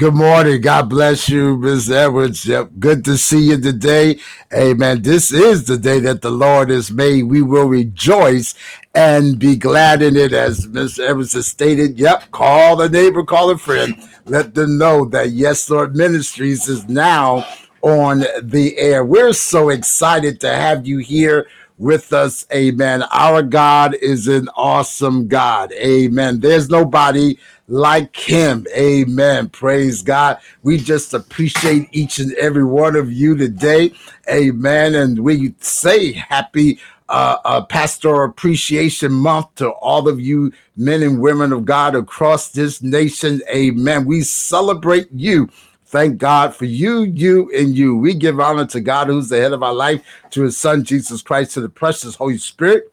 Good morning. God bless you, Ms. Edwards. Yep. Good to see you today. Amen. This is the day that the Lord has made. We will rejoice and be glad in it. As Ms. Edwards has stated, yep, call a neighbor, call a friend. Let them know that Yes, Lord Ministries is now on the air. We're so excited to have you here with us. Amen. Our God is an awesome God. Amen. There's nobody like him. Amen. Praise God. We just appreciate each and every one of you today. Amen. And we say happy uh, uh, Pastoral Appreciation Month to all of you men and women of God across this nation. Amen. We celebrate you. Thank God for you, you, and you. We give honor to God, who's the head of our life, to his son, Jesus Christ, to the precious Holy Spirit.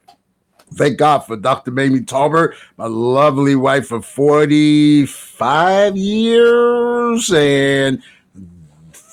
Thank God for Dr. Mamie Tauber, my lovely wife of 45 years and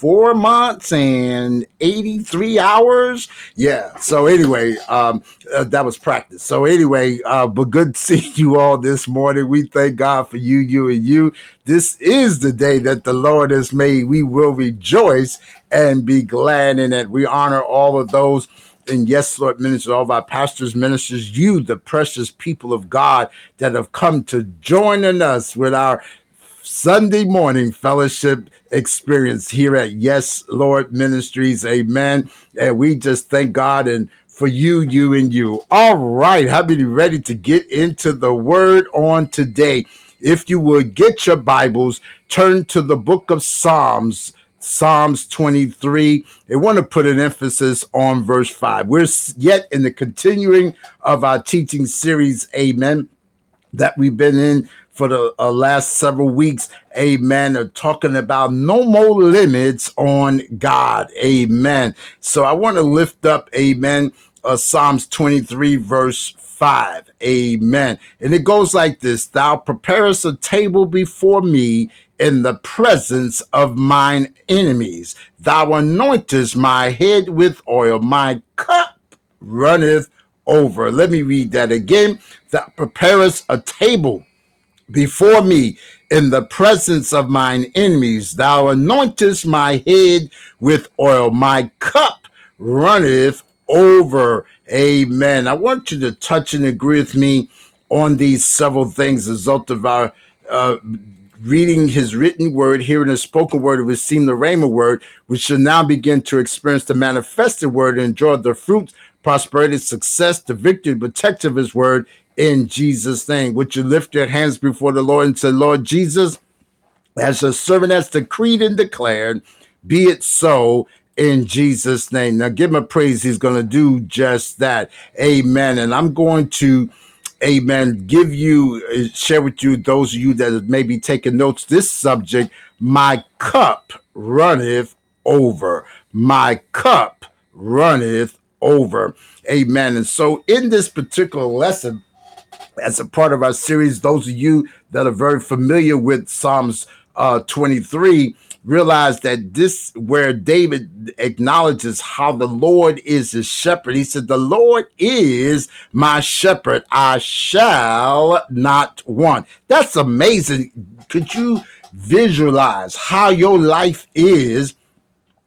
four months and 83 hours. Yeah. So anyway, um, uh, that was practice. So anyway, uh, but good seeing you all this morning. We thank God for you, you, and you. This is the day that the Lord has made. We will rejoice and be glad in it. We honor all of those and yes, Lord, ministers, all of our pastors, ministers, you, the precious people of God that have come to join in us with our Sunday morning fellowship experience here at Yes, Lord Ministries. Amen. And we just thank God and for you, you, and you. All right. Happy to ready to get into the word on today. If you would get your Bibles, turn to the book of Psalms. Psalms 23. They want to put an emphasis on verse 5. We're yet in the continuing of our teaching series, Amen, that we've been in for the uh, last several weeks, amen, are talking about no more limits on God, amen. So I want to lift up, amen, uh, Psalms 23, verse 5, amen. And it goes like this Thou preparest a table before me in the presence of mine enemies. Thou anointest my head with oil, my cup runneth over. Let me read that again. Thou preparest a table before me in the presence of mine enemies. Thou anointest my head with oil. My cup runneth over. Amen. I want you to touch and agree with me on these several things as a result of our uh, reading his written word, hearing his spoken word, and receiving the rhema word, we shall now begin to experience the manifested word and enjoy the fruits, prosperity, success, the victory, protection of his word in Jesus' name. Would you lift your hands before the Lord and say, Lord Jesus, as a servant has decreed and declared, be it so in Jesus' name. Now give him a praise. He's going to do just that. Amen. And I'm going to, amen, give you, uh, share with you, those of you that may be taking notes, this subject, my cup runneth over. My cup runneth over. Amen. And so in this particular lesson, as a part of our series. Those of you that are very familiar with Psalms uh, 23 realize that this where David acknowledges how the Lord is his shepherd. He said, The Lord is my shepherd, I shall not want. That's amazing. Could you visualize how your life is?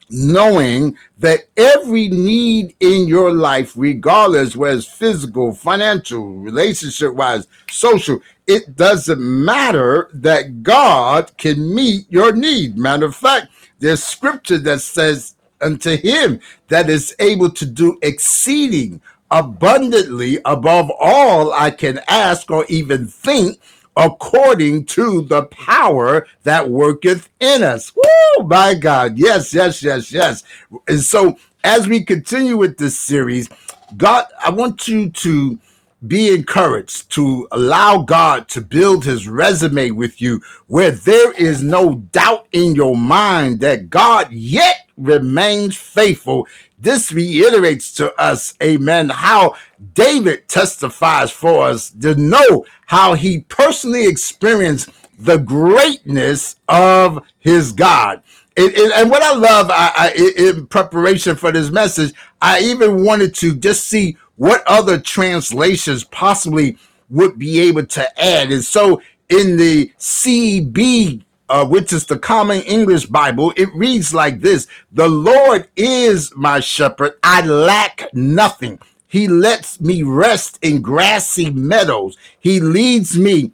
Knowing that every need in your life, regardless whether it's physical, financial, relationship wise, social, it doesn't matter that God can meet your need. Matter of fact, there's scripture that says unto him that is able to do exceeding abundantly above all I can ask or even think according to the power that worketh in us. Woo, my God. Yes, yes, yes, yes. And so as we continue with this series, God, I want you to be encouraged to allow God to build his resume with you where there is no doubt in your mind that God yet remains faithful. This reiterates to us, amen, how David testifies for us to know how he personally experienced the greatness of his God. And, and, and what I love I, I, in preparation for this message, I even wanted to just see what other translations possibly would be able to add. And so in the CB uh, which is the Common English Bible, it reads like this The Lord is my shepherd, I lack nothing. He lets me rest in grassy meadows. He leads me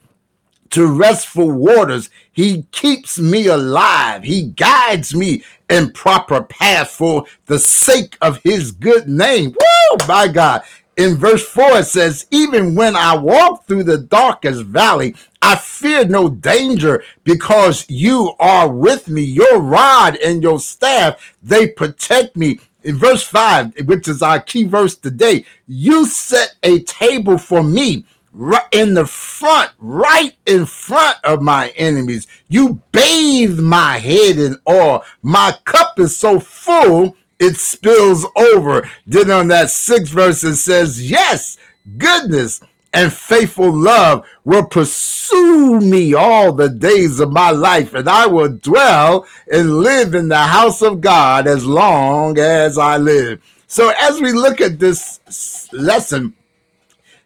to restful waters. He keeps me alive. He guides me in proper path for the sake of his good name. Woo, Oh, my God. In verse 4, it says, Even when I walk through the darkest valley, I fear no danger because you are with me. Your rod and your staff, they protect me. In verse 5, which is our key verse today, you set a table for me right in the front, right in front of my enemies. You bathe my head in oil. My cup is so full, it spills over. Then on that sixth verse, it says, Yes, goodness and faithful love will pursue me all the days of my life, and I will dwell and live in the house of God as long as I live. So, as we look at this lesson,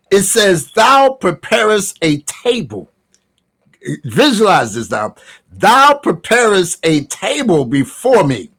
it says, Thou preparest a table. Visualize this now. Thou preparest a table before me.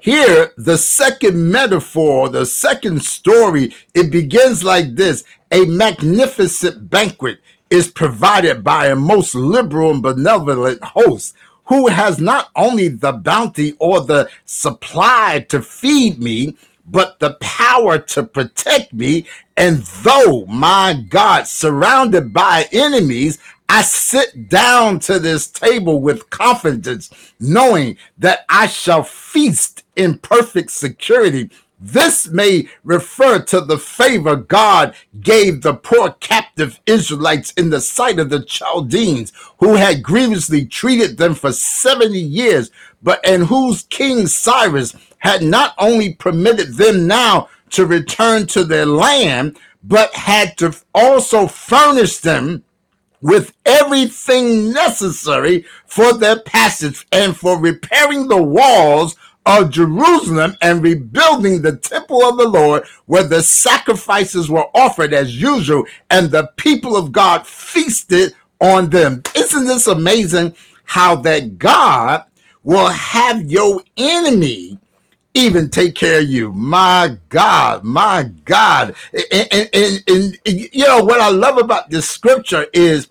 Here, the second metaphor, the second story, it begins like this A magnificent banquet is provided by a most liberal and benevolent host who has not only the bounty or the supply to feed me, but the power to protect me. And though my God, surrounded by enemies, I sit down to this table with confidence, knowing that I shall feast in perfect security. This may refer to the favor God gave the poor captive Israelites in the sight of the Chaldeans, who had grievously treated them for 70 years, but and whose king Cyrus had not only permitted them now to return to their land, but had to also furnish them with everything necessary for their passage and for repairing the walls of Jerusalem and rebuilding the temple of the Lord where the sacrifices were offered as usual and the people of God feasted on them. Isn't this amazing how that God will have your enemy even take care of you. My God, my God. And, and, and, and, you know, what I love about this scripture is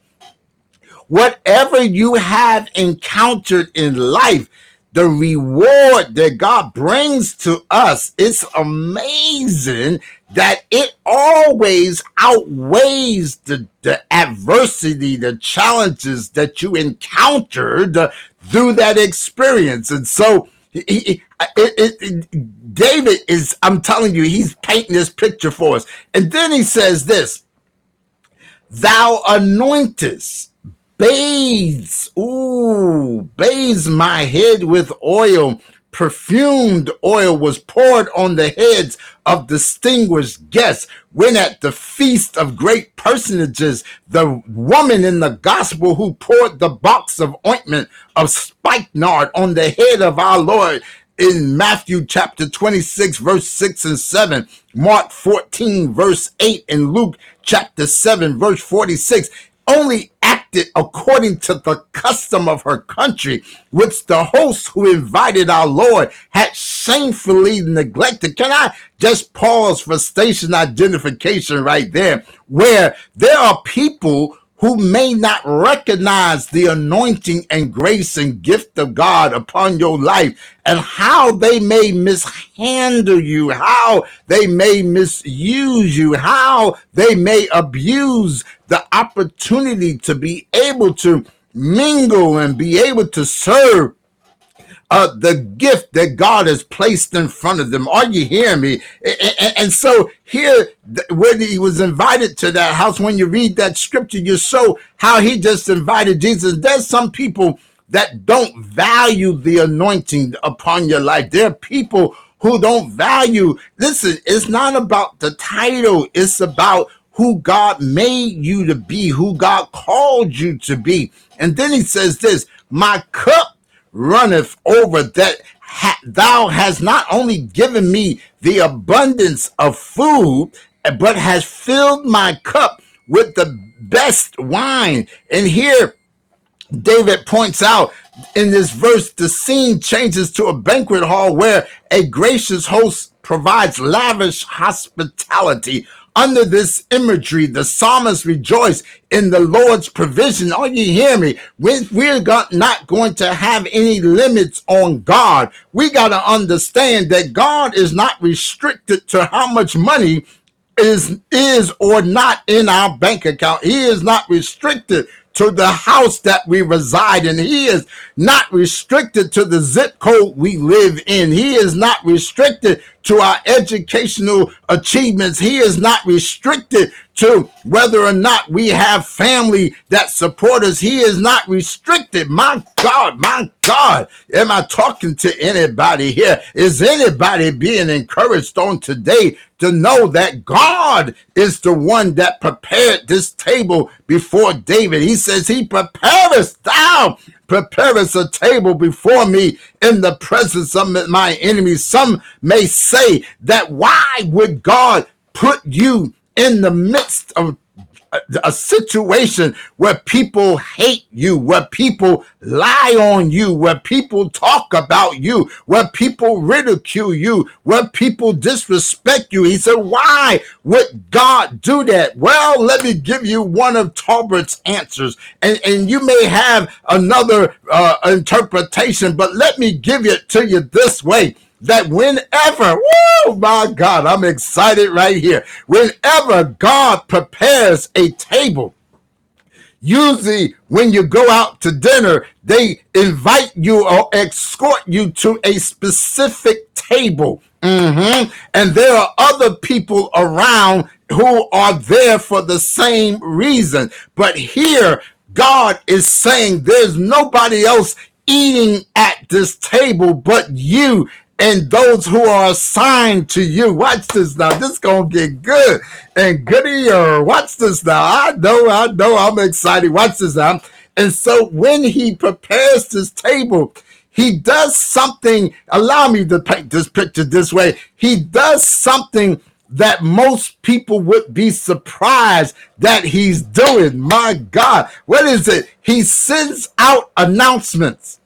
whatever you have encountered in life, the reward that God brings to us, it's amazing that it always outweighs the, the adversity, the challenges that you encountered through that experience. And so, he, he, it, it, David is, I'm telling you, he's painting this picture for us. And then he says this Thou anointest bathes, ooh, bathes my head with oil. Perfumed oil was poured on the heads of distinguished guests. When at the feast of great personages, the woman in the gospel who poured the box of ointment of spikenard on the head of our Lord in Matthew chapter 26, verse 6 and 7, Mark 14, verse 8, and Luke chapter 7, verse 46 only acted according to the custom of her country, which the host who invited our Lord had shamefully neglected. Can I just pause for station identification right there, where there are people who may not recognize the anointing and grace and gift of God upon your life and how they may mishandle you, how they may misuse you, how they may abuse the opportunity to be able to mingle and be able to serve uh, the gift that God has placed in front of them. Are you hearing me? And, and, so here, when he was invited to that house, when you read that scripture, you show how he just invited Jesus. There's some people that don't value the anointing upon your life. There are people who don't value. Listen, it's not about the title. It's about who God made you to be, who God called you to be. And then he says this, my cup runneth over that ha- thou hast not only given me the abundance of food, eh, but has filled my cup with the best wine. And here David points out in this verse, the scene changes to a banquet hall where a gracious host provides lavish hospitality. Under this imagery, the psalmist rejoice in the Lord's provision. Are you hear me? We're not going to have any limits on God. We got to understand that God is not restricted to how much money is is or not in our bank account. He is not restricted to the house that we reside in. He is not restricted to the zip code we live in. He is not restricted to our educational achievements. He is not restricted to whether or not we have family that support us. He is not restricted. My God, my God. Am I talking to anybody here? Is anybody being encouraged on today to know that God is the one that prepared this table before David? He says, He preparest thou prepare us a table before me in the presence of my enemies. Some may say that why would God put you in the midst of a, situation where people hate you, where people lie on you, where people talk about you, where people ridicule you, where people disrespect you. He said, Why would God do that? Well, let me give you one of Talbert's answers, and, and you may have another uh, interpretation, but let me give it to you this way that whenever, oh my God, I'm excited right here. Whenever God prepares a table, usually when you go out to dinner, they invite you or escort you to a specific table. Mm-hmm. And there are other people around who are there for the same reason. But here, God is saying there's nobody else eating at this table but you and those who are assigned to you. Watch this now. This is gonna get good and goodier. Watch this now. I know, I know, I'm excited. Watch this now. And so when he prepares this table, he does something. Allow me to paint this picture this way. He does something that most people would be surprised that he's doing. My God, what is it? He sends out announcements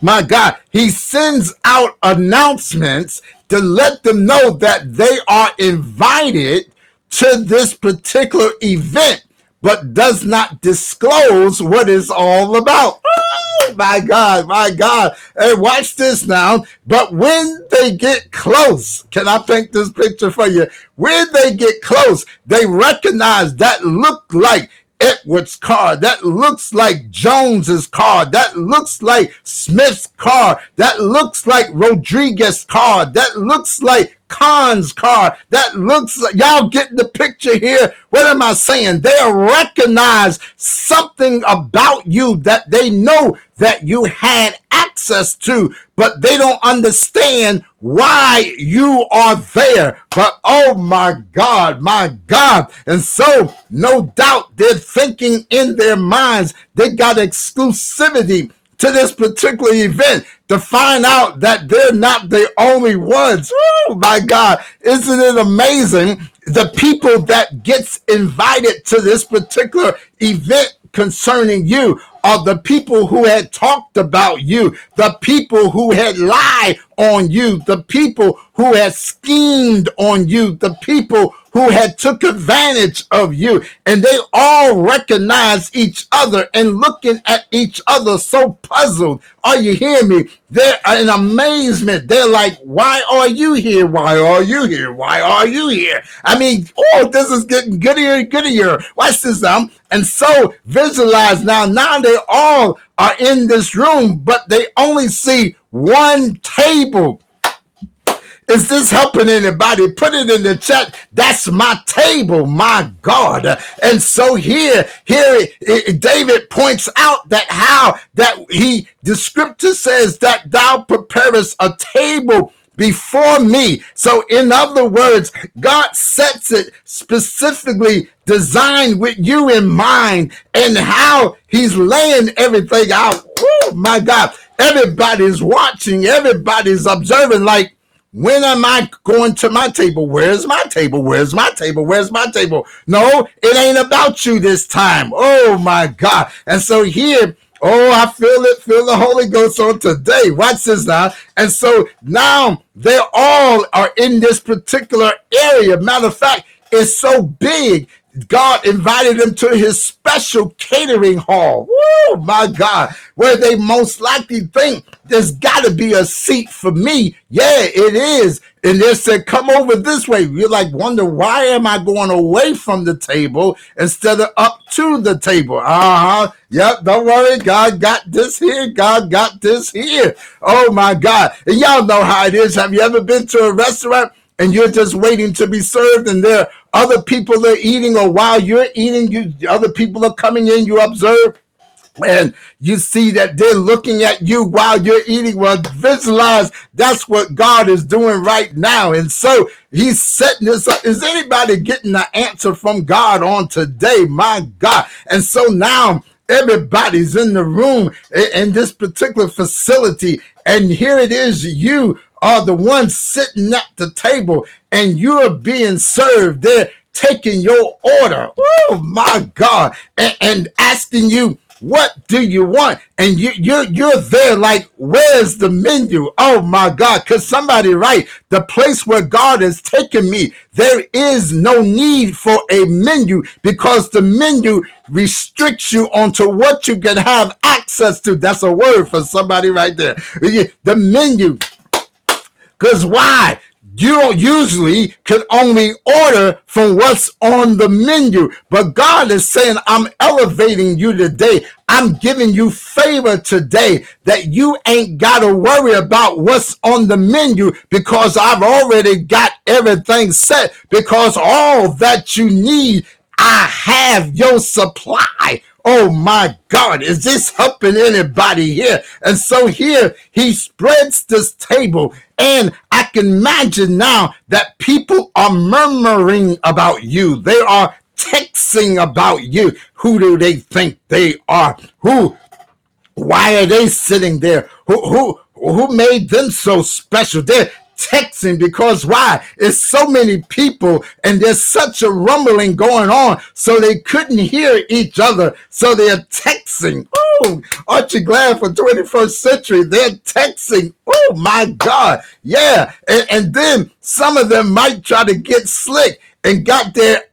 my God, he sends out announcements to let them know that they are invited to this particular event, but does not disclose what it's all about. Oh, my God, my God. Hey, watch this now. But when they get close, can I paint this picture for you? When they get close, they recognize that look like Edwards' car. That looks like Jones's car. That looks like Smith's car. That looks like Rodriguez's car. That looks like Khan's car. That looks like y'all get the picture here. What am I saying? They recognize something about you that they know that you had access to, but they don't understand why you are there. But oh my God, my God. And so, no doubt, they're thinking in their minds they got exclusivity to this particular event to find out that they're not the only ones. Oh my God, isn't it amazing? The people that gets invited to this particular event concerning you are the people who had talked about you, the people who had lied on you, the people who had schemed on you, the people who had took advantage of you. And they all recognize each other and looking at each other so puzzled. Are you hearing me? They're in amazement. They're like why are you here? Why are you here? Why are you here? I mean oh this is getting goodier and goodier. Watch this now and so visualize now now they all are in this room but they only see one table is this helping anybody? Put it in the chat. That's my table, my God. And so here, here, eh, eh, David points out that how that he, the scripture says that thou preparest a table before me. So, in other words, God sets it specifically designed with you in mind and how He's laying everything out. Oh my God. Everybody's watching, everybody's observing, like, when am I going to my table? Where's my table? Where's my table? Where's my table? No, it ain't about you this time. Oh my God. And so here, oh, I feel it, feel the Holy Ghost on today. Watch this now. And so now they all are in this particular area. Matter of fact, it's so big God invited them to his special catering hall. Woo, my God, where they most likely think there's got to be a seat for me. Yeah, it is. And they said, come over this way. You're like, wonder why am I going away from the table instead of up to the table? Uh huh. Yep, don't worry. God got this here. God got this here. Oh my God. And y'all know how it is. Have you ever been to a restaurant and you're just waiting to be served and there other people are eating or while you're eating you other people are coming in you observe and you see that they're looking at you while you're eating. Well visualize that's what god is doing right now. And so he's setting this up. Is anybody getting the answer from god on today? My god. And so now everybody's in the room in this particular facility and here it is you are the ones sitting at the table and you're being served. They're taking your order. Oh my God. And, and asking you, what do you want? And you, you're you're there like, where's the menu? Oh my God! Cause somebody right, the place where God has taken me, there is no need for a menu because the menu restricts you onto what you can have access to. That's a word for somebody right there. The menu because why? You don't usually can only order from what's on the menu. But God is saying, I'm elevating you today. I'm giving you favor today that you ain't got to worry about what's on the menu because I've already got everything set because all that you need, I have your supply. Oh my God, is this helping anybody here? And so here he spreads this table, and I can imagine now that people are murmuring about you. They are texting about you. Who do they think they are? Who? Why are they sitting there? Who? Who? Who made them so special? They're texting because why? It's so many people and there's such a rumbling going on, so they couldn't hear each other. So they're texting. Oh, aren't you glad for 21st century? They're texting. Oh my God. Yeah. And, and then some of them might try to get slick and got their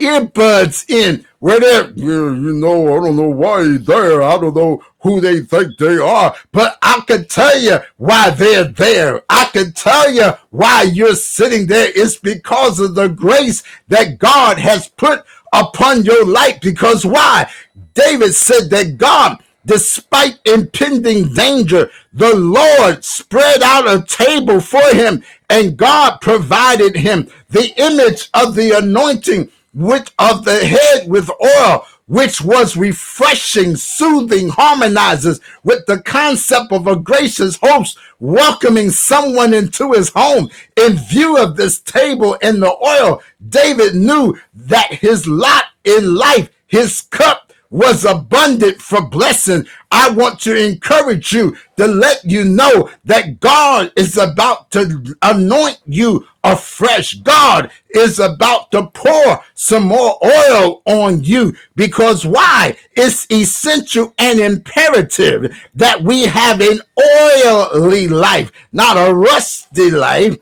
earbuds in where they're, you, know, I don't know why they're there. I don't know who they think they are, but I can tell you why they're there. I can tell you why you're sitting there. It's because of the grace that God has put upon your life. Because why? David said that God, despite impending danger, the Lord spread out a table for him and God provided him the image of the anointing which of the head with oil, which was refreshing, soothing, harmonizes with the concept of a gracious host welcoming someone into his home. In view of this table and the oil, David knew that his lot in life, his cup was abundant for blessing. I want to encourage you to let you know that God is about to anoint you afresh. God is about to pour some more oil on you because why? It's essential and imperative that we have an oily life, not a rusty life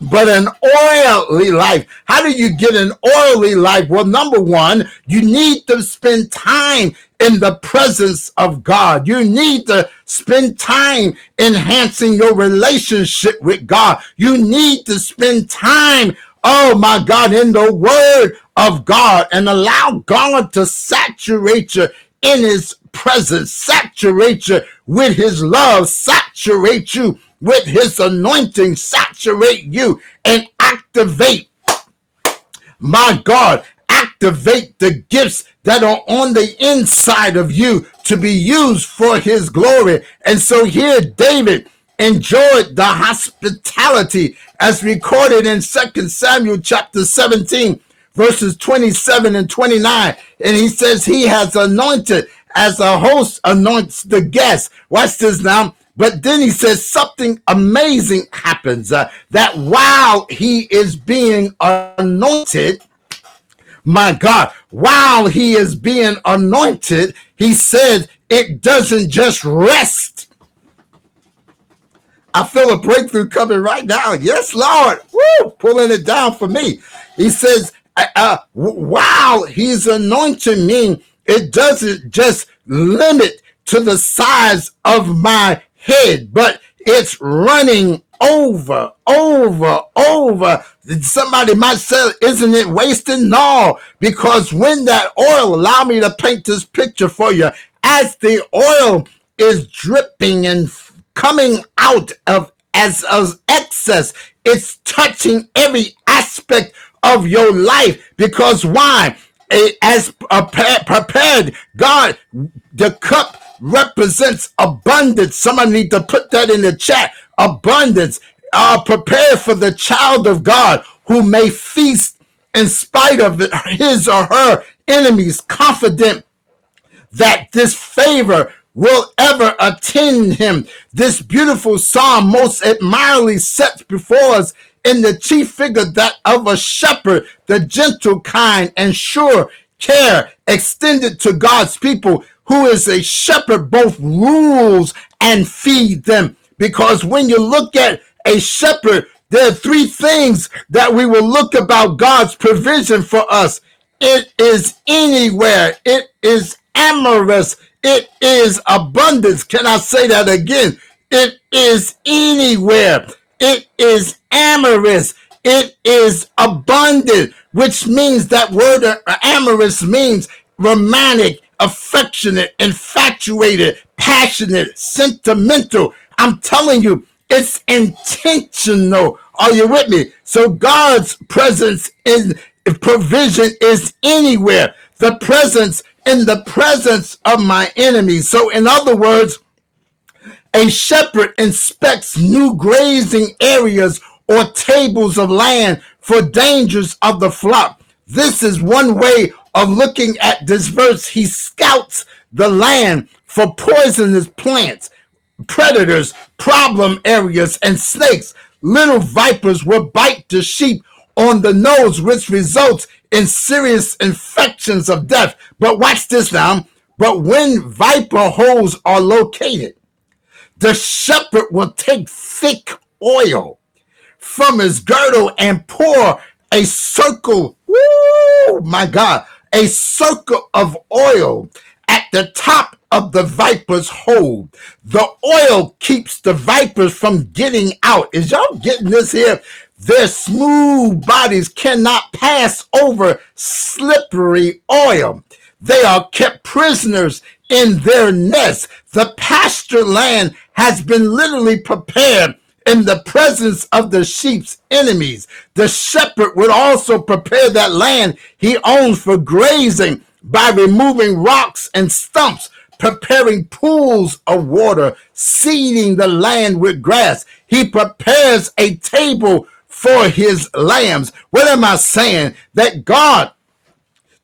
but an oily life. How do you get an oily life? Well, number one, you need to spend time in the presence of God. You need to spend time enhancing your relationship with God. You need to spend time, oh my God, in the word of God and allow God to saturate you in his presence, saturate you with his love, saturate you with his anointing saturate you and activate, my God, activate the gifts that are on the inside of you to be used for his glory. And so here, David enjoyed the hospitality as recorded in Second Samuel chapter 17, verses 27 and 29. And he says he has anointed as a host anoints the guest. Watch this now But then he says something amazing happens uh, that while he is being anointed, my God, while he is being anointed, he said it doesn't just rest I feel a breakthrough coming right now. Yes, Lord. Woo, pulling it down for me. He says, uh, uh wow, he's anointing me. It doesn't just limit to the size of my head, but it's running over, over, over. Somebody might say, isn't it wasting? No, because when that oil, allow me to paint this picture for you, as the oil is dripping and coming out of as, as excess. It's touching every aspect of your life because why? As prepared, God, the cup represents abundance. Someone need to put that in the chat. Abundance. Uh, prepare for the child of God who may feast in spite of his or her enemies, confident that this favor will ever attend him. This beautiful psalm most admirably sets before us in the chief figure that of a shepherd, the gentle kind and sure care extended to God's people, who is a shepherd, both rules and feed them. Because when you look at a shepherd, there are three things that we will look about God's provision for us. It is anywhere. It is amorous. It is abundance. Can I say that again? It is anywhere. It is amorous. It is abundant, which means that word uh, amorous means romantic, affectionate, infatuated, passionate, sentimental. I'm telling you, it's intentional. Are you with me? So God's presence in provision is anywhere. The presence in the presence of my enemies. So, in other words, a shepherd inspects new grazing areas or tables of land for dangers of the flock. This is one way of looking at this verse. He scouts the land for poisonous plants, predators, problem areas, and snakes. Little vipers will bite the sheep on the nose, which results in serious infections of death. But watch this now. But when viper holes are located, the shepherd will take thick oil from his girdle and pour a circle, woo, my God, a circle of oil at the top of the viper's hole. The oil keeps the vipers from getting out. Is y'all getting this here? Their smooth bodies cannot pass over slippery oil. They are kept prisoners in their nests. The pasture land has been literally prepared in the presence of the sheep's enemies. The shepherd would also prepare that land he owns for grazing by removing rocks and stumps, preparing pools of water, seeding the land with grass. He prepares a table for his lambs. What am I saying? That God,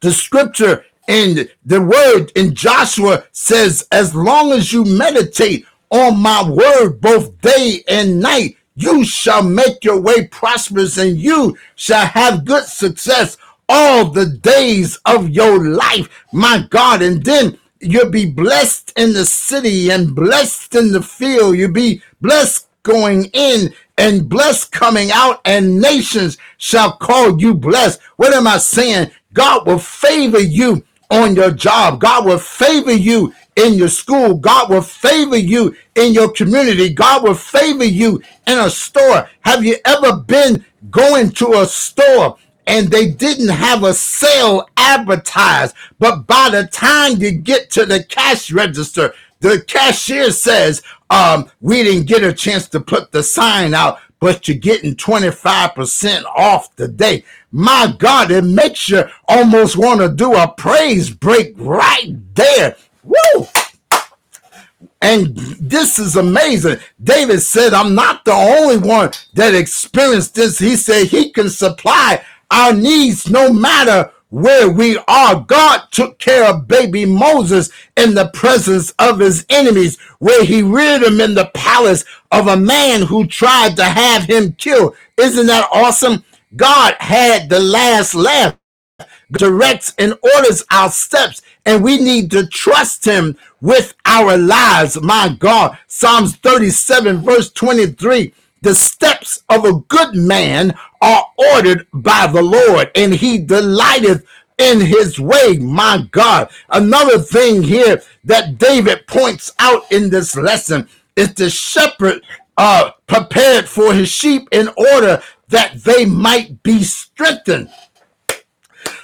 the scripture and the word in Joshua says, as long as you meditate on my word both day and night, you shall make your way prosperous and you shall have good success all the days of your life, my God. And then you'll be blessed in the city and blessed in the field. You'll be blessed going in and blessed coming out, and nations shall call you blessed. What am I saying? God will favor you on your job. God will favor you in your school. God will favor you in your community. God will favor you in a store. Have you ever been going to a store and they didn't have a sale advertised, but by the time you get to the cash register, the cashier says, um, we didn't get a chance to put the sign out, but you're getting 25% off today. My God, it makes you almost want to do a praise break right there. Woo! And this is amazing. David said, I'm not the only one that experienced this. He said he can supply our needs no matter where we are. God took care of baby Moses in the presence of his enemies, where he reared him in the palace of a man who tried to have him killed. Isn't that awesome? God had the last laugh directs and orders our steps, and we need to trust Him with our lives. My God, Psalms 37, verse 23 the steps of a good man are ordered by the Lord, and he delighteth in his way. My God. Another thing here that David points out in this lesson is the shepherd uh, prepared for his sheep in order that they might be strengthened.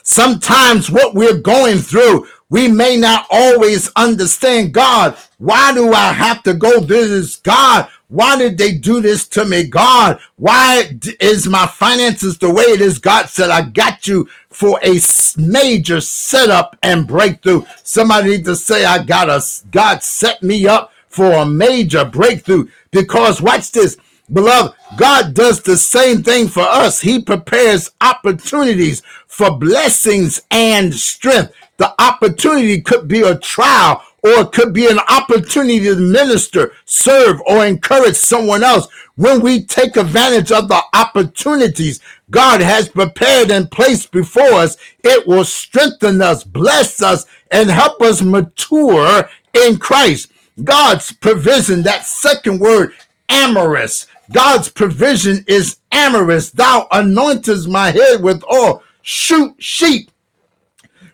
Sometimes what we're going through, we may not always understand God. Why do I have to go through this? God, why did they do this to me? God, why is my finances the way it is? God said, I got you for a major setup and breakthrough. Somebody need to say, I got us. God set me up for a major breakthrough because watch this. Beloved, God does the same thing for us. He prepares opportunities for blessings and strength. The opportunity could be a trial or it could be an opportunity to minister, serve, or encourage someone else. When we take advantage of the opportunities God has prepared and placed before us, it will strengthen us, bless us, and help us mature in Christ. God's provision, that second word, amorous. God's provision is amorous. Thou anointest my head with oil. Shoot sheep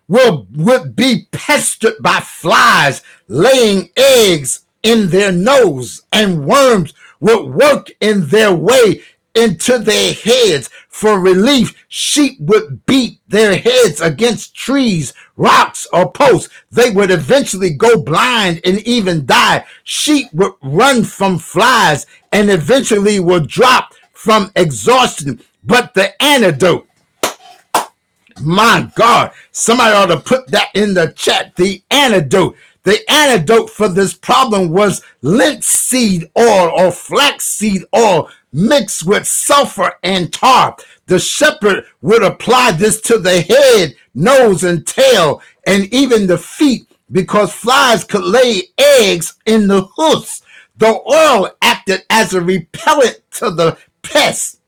will, will be pestered by flies laying eggs in their nose, and worms will work in their way into their heads. For relief, sheep would beat their heads against trees, rocks, or posts. They would eventually go blind and even die. Sheep would run from flies and eventually would drop from exhaustion. But the antidote my God, somebody ought to put that in the chat. The antidote. The antidote for this problem was linseed oil or flaxseed oil mixed with sulfur and tar. The shepherd would apply this to the head, nose, and tail, and even the feet because flies could lay eggs in the hoofs. The oil acted as a repellent to the pests.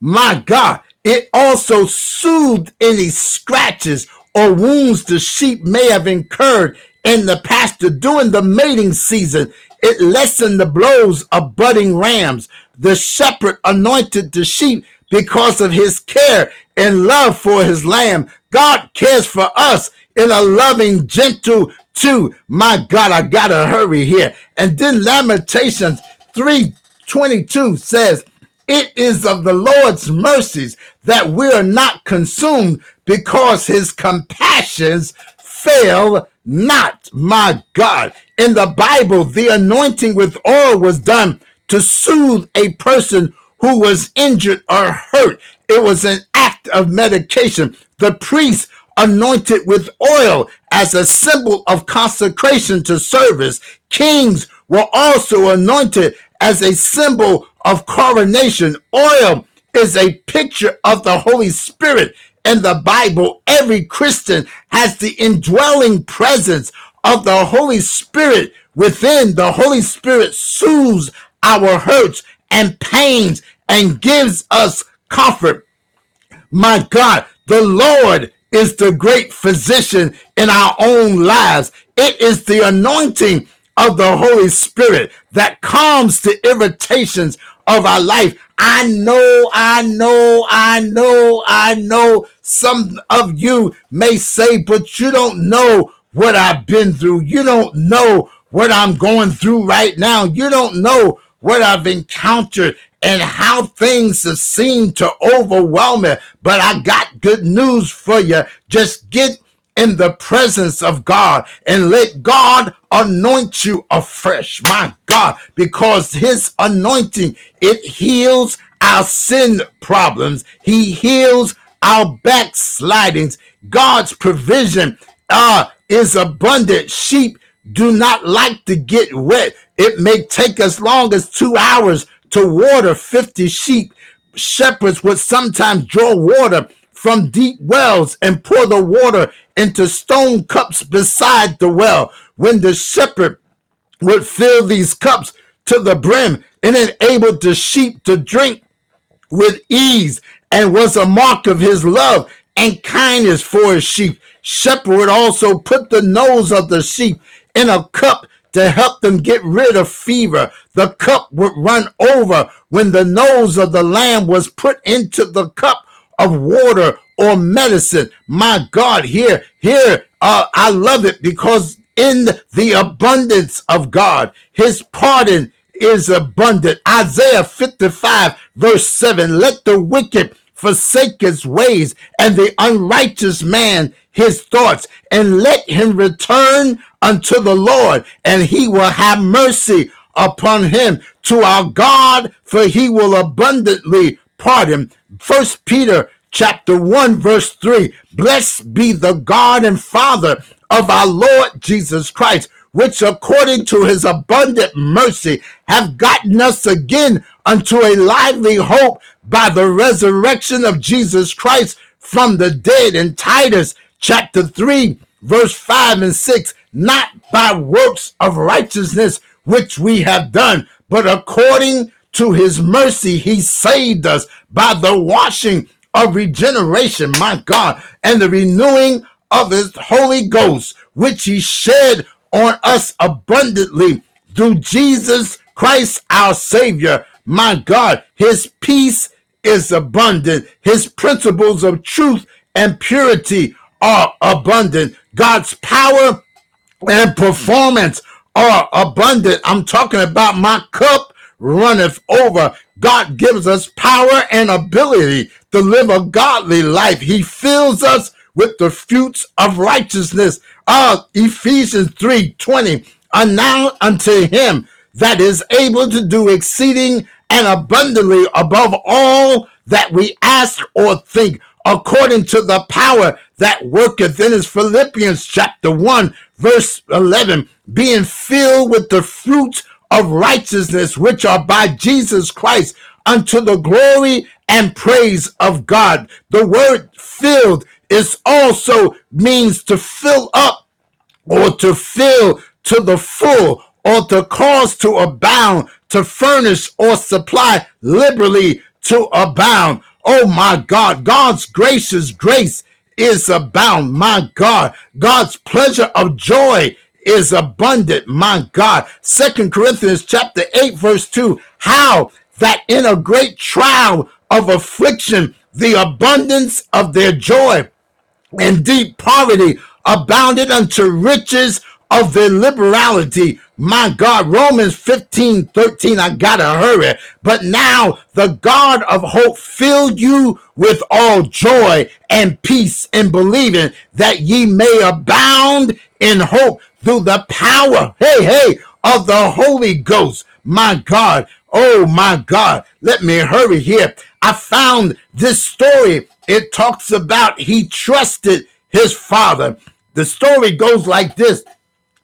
My God, it also soothed any scratches or wounds the sheep may have incurred in the pasture during the mating season. It lessened the blows of butting rams. The shepherd anointed the sheep because of his care and love for his lamb. God cares for us in a loving, gentle too. My God, I gotta hurry here. And then Lamentations 3:22 says, it is of the Lord's mercies that we are not consumed because his compassions fail not. My God. In the Bible, the anointing with oil was done to soothe a person who was injured or hurt. It was an act of medication. The priest anointed with oil as a symbol of consecration to service. Kings were also anointed as a symbol of coronation. Oil is a picture of the Holy Spirit in the Bible. Every Christian has the indwelling presence of the Holy Spirit within. The Holy Spirit soothes our hurts and pains and gives us comfort. My God, the Lord is the great physician in our own lives. It is the anointing of the Holy Spirit that calms the irritations of our life. I know, I know, I know, I know some of you may say, but you don't know what I've been through. You don't know what I'm going through right now. You don't know what I've encountered and how things have seemed to overwhelm me. But I got good news for you. Just get in the presence of God and let God anoint you afresh. My God, because his anointing, it heals our sin problems. He heals our backslidings. God's provision uh, is abundant. Sheep do not like to get wet. It may take as long as two hours to water 50 sheep. Shepherds would sometimes draw water from deep wells and pour the water into stone cups beside the well. When the shepherd would fill these cups to the brim and enabled the sheep to drink with ease and was a mark of his love and kindness for his sheep. Shepherd also put the nose of the sheep in a cup to help them get rid of fever. The cup would run over when the nose of the lamb was put into the cup of water or medicine. My God, here, here, uh, I love it because in the abundance of God, his pardon is abundant. Isaiah 55, verse 7 Let the wicked forsake his ways and the unrighteous man his thoughts, and let him return unto the Lord, and he will have mercy upon him to our God, for he will abundantly pardon. First Peter chapter 1, verse 3 Blessed be the God and Father of our Lord Jesus Christ, which according to his abundant mercy have gotten us again unto a lively hope by the resurrection of Jesus Christ from the dead. In Titus chapter 3, verse 5 and 6, not by works of righteousness which we have done, but according to his mercy, he saved us by the washing of regeneration, my God, and the renewing of his Holy Ghost, which he shed on us abundantly through Jesus Christ our Savior. My God, his peace is abundant. His principles of truth and purity are abundant. God's power and performance are abundant. I'm talking about my cup runneth over. God gives us power and ability to live a godly life. He fills us with the fruits of righteousness. Uh, Ephesians 3 20. And now unto him that is able to do exceeding and abundantly above all that we ask or think, according to the power that worketh in us. Philippians chapter 1, verse 11, being filled with the fruits of righteousness which are by Jesus Christ unto the glory and praise of God. The word filled is also means to fill up or to fill to the full or to cause to abound, to furnish or supply liberally to abound. Oh my God, God's gracious grace is abound. My God, God's pleasure of joy is abundant. My God. Second Corinthians chapter 8, verse 2. How that in a great trial of affliction, the abundance of their joy and deep poverty abounded unto riches of their liberality. My God, Romans 15 13, I gotta hurry. But now the God of hope filled you with all joy and peace in believing that ye may abound in hope through the power, hey, hey, of the Holy Ghost. My God, oh my God, let me hurry here. I found this story. It talks about he trusted his father. The story goes like this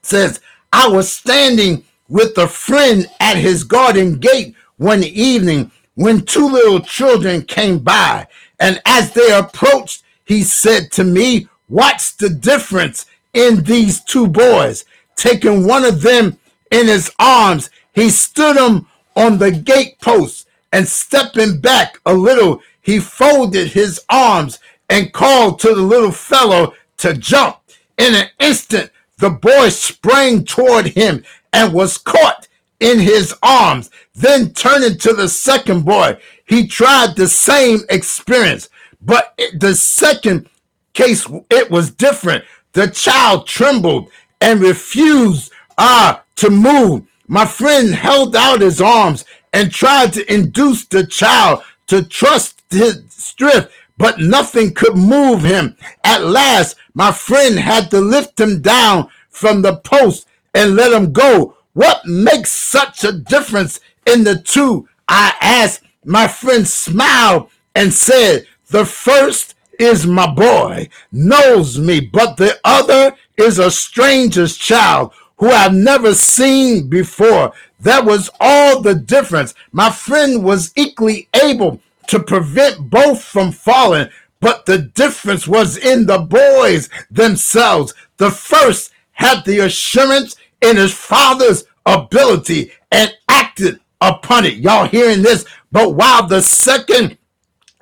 says, I was standing with a friend at his garden gate one evening when two little children came by. And as they approached, he said to me, What's the difference in these two boys? Taking one of them in his arms, he stood him on the gate post and stepping back a little, he folded his arms and called to the little fellow to jump. In an instant, the boy sprang toward him and was caught in his arms. Then turning to the second boy, he tried the same experience, but the second case, it was different. The child trembled and refused ah, to move. My friend held out his arms and tried to induce the child to trust his strength, but nothing could move him. At last, my friend had to lift him down from the post and let him go. What makes such a difference in the two? I asked. My friend smiled and said, The first is my boy, knows me, but the other is a stranger's child who I've never seen before. That was all the difference. My friend was equally able to prevent both from falling, but the difference was in the boys themselves. The first had the assurance in his father's ability and acted upon it. Y'all hearing this? But while the second,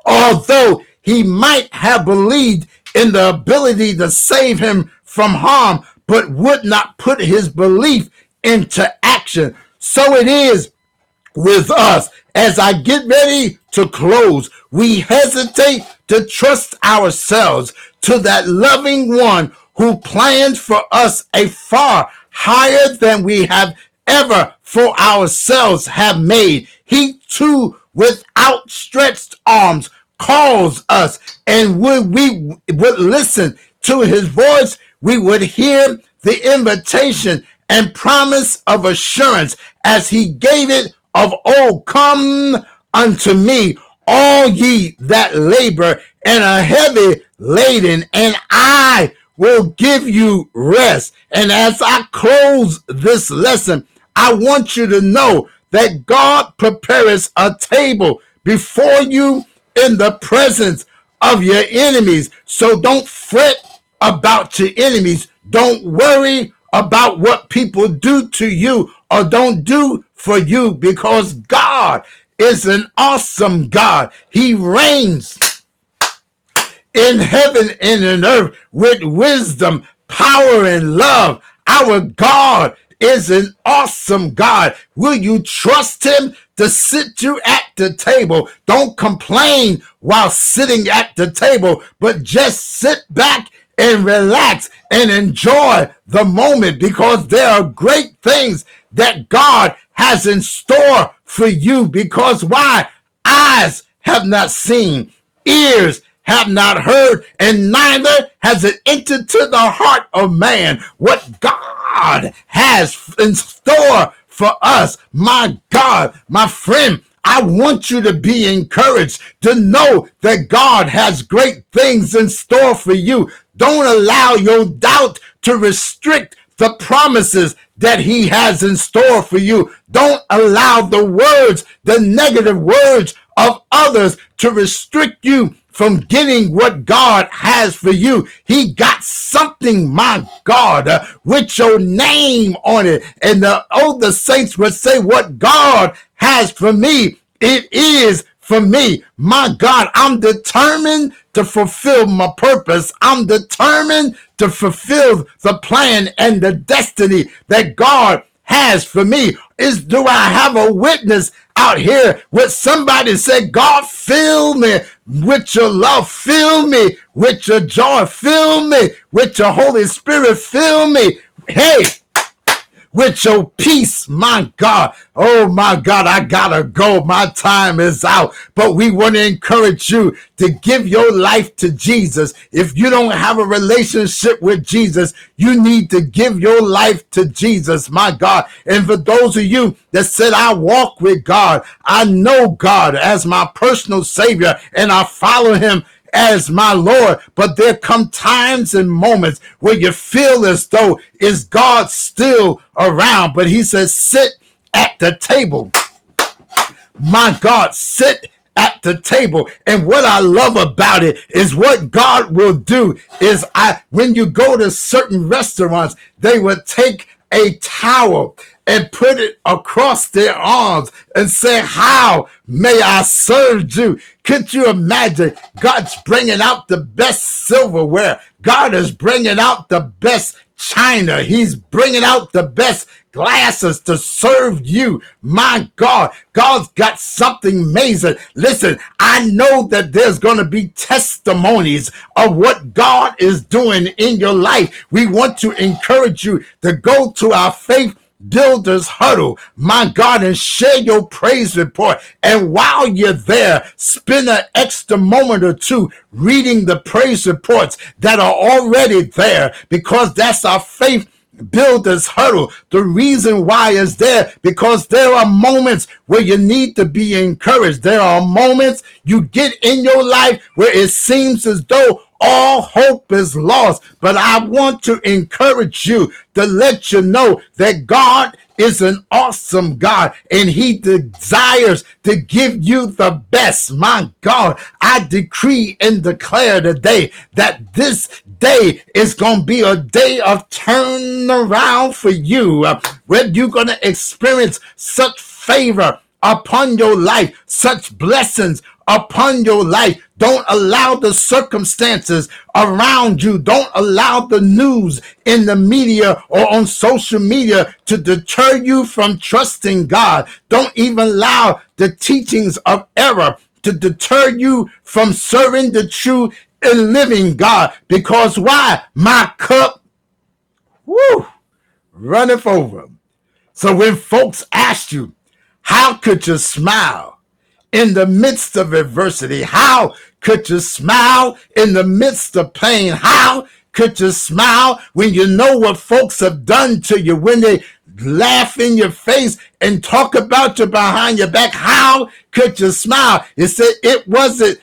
although he might have believed in the ability to save him from harm, but would not put his belief into action. So it is with us. As I get ready to close, we hesitate to trust ourselves to that loving one who plans for us a far higher than we have ever for ourselves have made. He too, with outstretched arms, calls us, and would we would listen to his voice, we would hear the invitation and promise of assurance as he gave it of old, come unto me, all ye that labor and are heavy laden, and I will give you rest. And as I close this lesson, I want you to know that God prepares a table before you in the presence of your enemies. So don't fret about your enemies. Don't worry about what people do to you or don't do for you because God is an awesome God. He reigns in heaven and in earth with wisdom, power, and love. Our God is an awesome God. Will you trust him to sit you at the table? Don't complain while sitting at the table, but just sit back and relax and enjoy the moment because there are great things that God has in store for you. Because why? Eyes have not seen, ears have not heard, and neither has it entered to the heart of man what God has in store for us. My God, my friend, I want you to be encouraged to know that God has great things in store for you. Don't allow your doubt to restrict the promises that he has in store for you. Don't allow the words, the negative words of others to restrict you from getting what God has for you. He got something, my God, uh, with your name on it. And the older saints would say, What God has for me, it is for me. My God, I'm determined to fulfill my purpose. I'm determined to fulfill the plan and the destiny that God has for me. Is do I have a witness out here with somebody say, God, fill me with your love, fill me with your joy, fill me with your Holy Spirit, fill me. Hey, with your peace, my God. Oh my God, I gotta go. My time is out. But we want to encourage you to give your life to Jesus. If you don't have a relationship with Jesus, you need to give your life to Jesus, my God. And for those of you that said, I walk with God, I know God as my personal Savior, and I follow Him as my Lord. But there come times and moments where you feel as though is God still around. But he says, sit at the table. My God, sit at the table. And what I love about it is what God will do is I when you go to certain restaurants, they will take a towel and put it across their arms and say, How may I serve you? Could you imagine? God's bringing out the best silverware. God is bringing out the best china. He's bringing out the best glasses to serve you. My God, God's got something amazing. Listen, I know that there's going to be testimonies of what God is doing in your life. We want to encourage you to go to our faith builders huddle, my God, and share your praise report. And while you're there, spend an extra moment or two reading the praise reports that are already there because that's our faith builders huddle. The reason why is there because there are moments where you need to be encouraged. There are moments you get in your life where it seems as though all hope is lost. But I want to encourage you to let you know that God is an awesome God and he desires to give you the best. My God, I decree and declare today that this day is going to be a day of turnaround for you where you're going to experience such favor upon your life, such blessings upon your life. Don't allow the circumstances around you. Don't allow the news in the media or on social media to deter you from trusting God. Don't even allow the teachings of error to deter you from serving the true and living God. Because why? My cup, whoo, runneth over. So when folks ask you, how could you smile in the midst of adversity? How could you smile in the midst of pain? How could you smile when you know what folks have done to you, when they laugh in your face and talk about you behind your back? How could you smile? It said it wasn't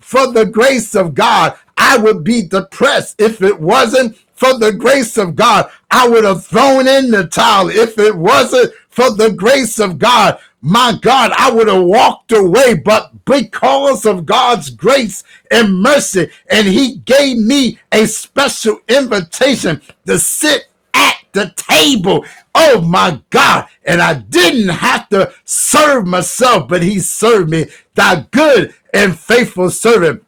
for the grace of God. I would be depressed if it wasn't for the grace of God. I would have thrown in the towel if it wasn't for the grace of God my God, I would have walked away, but because of God's grace and mercy, and He gave me a special invitation to sit at the table. Oh my God. And I didn't have to serve myself, but He served me. Thy good and faithful servant,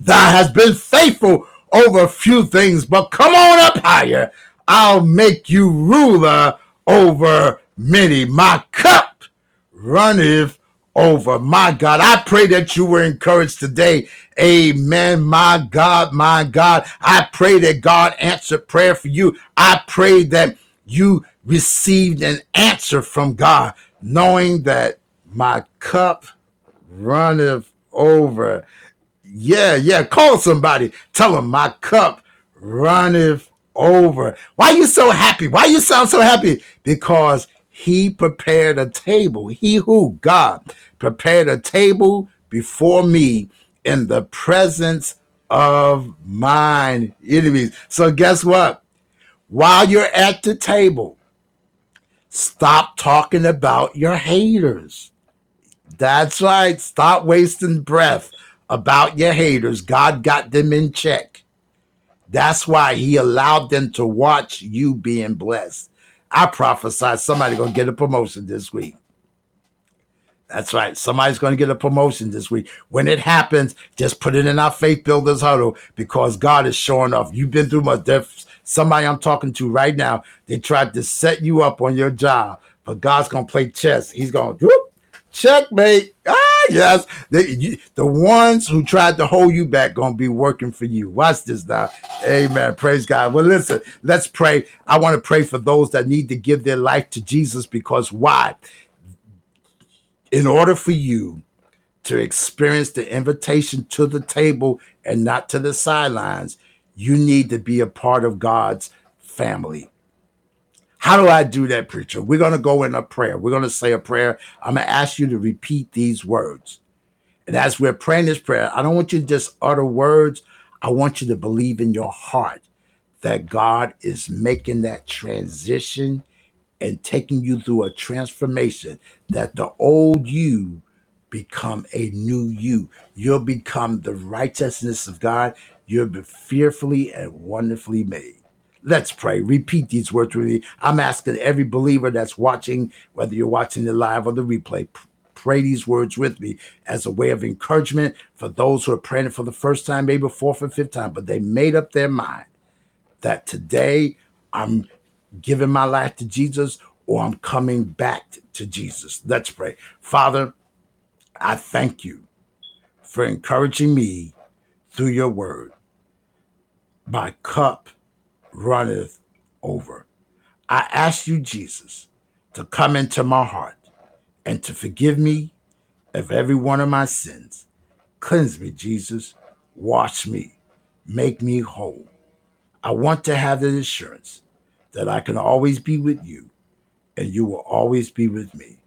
thou has been faithful over a few things, but come on up higher. I'll make you ruler over many. My cup runneth over. My God, I pray that you were encouraged today. Amen. My God, my God, I pray that God answered prayer for you. I pray that you received an answer from God, knowing that my cup runneth over. Yeah, yeah. Call somebody. Tell them my cup runneth over. Why you so happy? Why you sound so happy? Because he prepared a table. He who, God, prepared a table before me in the presence of mine enemies. So, guess what? While you're at the table, stop talking about your haters. That's right. Stop wasting breath about your haters. God got them in check. That's why he allowed them to watch you being blessed. I prophesy somebody gonna get a promotion this week. That's right. Somebody's going to get a promotion this week. When it happens, just put it in our faith builders huddle because God is showing off. You've been through much. There's somebody I'm talking to right now. They tried to set you up on your job, but God's going to play chess. He's going, to whoop, checkmate. Ah, yes. The, you, the ones who tried to hold you back to be working for you. Watch this now. Amen. Praise God. Well, listen, let's pray. I want to pray for those that need to give their life to Jesus because why? In order for you to experience the invitation to the table and not to the sidelines, you need to be a part of God's family. How do I do that, preacher? We're going to go in a prayer. We're going to say a prayer. I'm going to ask you to repeat these words. And as we're praying this prayer, I don't want you to just utter words. I want you to believe in your heart that God is making that transition and taking you through a transformation that the old you become a new you. You'll become the righteousness of God. You'll be fearfully and wonderfully made. Let's pray. Repeat these words with me. I'm asking every believer that's watching, whether you're watching the live or the replay, pray these words with me as a way of encouragement for those who are praying for the first time, maybe fourth or fifth time, but they made up their mind that today I'm giving my life to Jesus or I'm coming back to Jesus. Let's pray. Father, I thank you for encouraging me through your word. My cup runneth over. I ask you, Jesus, to come into my heart and to forgive me of every one of my sins. Cleanse me, Jesus. Wash me. Make me whole. I want to have the assurance that I can always be with you and you will always be with me.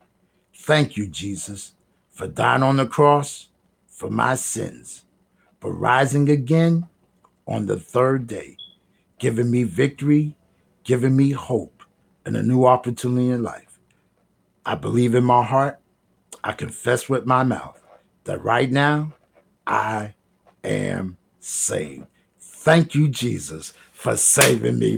Thank you, Jesus, for dying on the cross for my sins, for rising again on the third day, giving me victory, giving me hope, and a new opportunity in life. I believe in my heart. I confess with my mouth that right now I am saved. Thank you, Jesus, for saving me.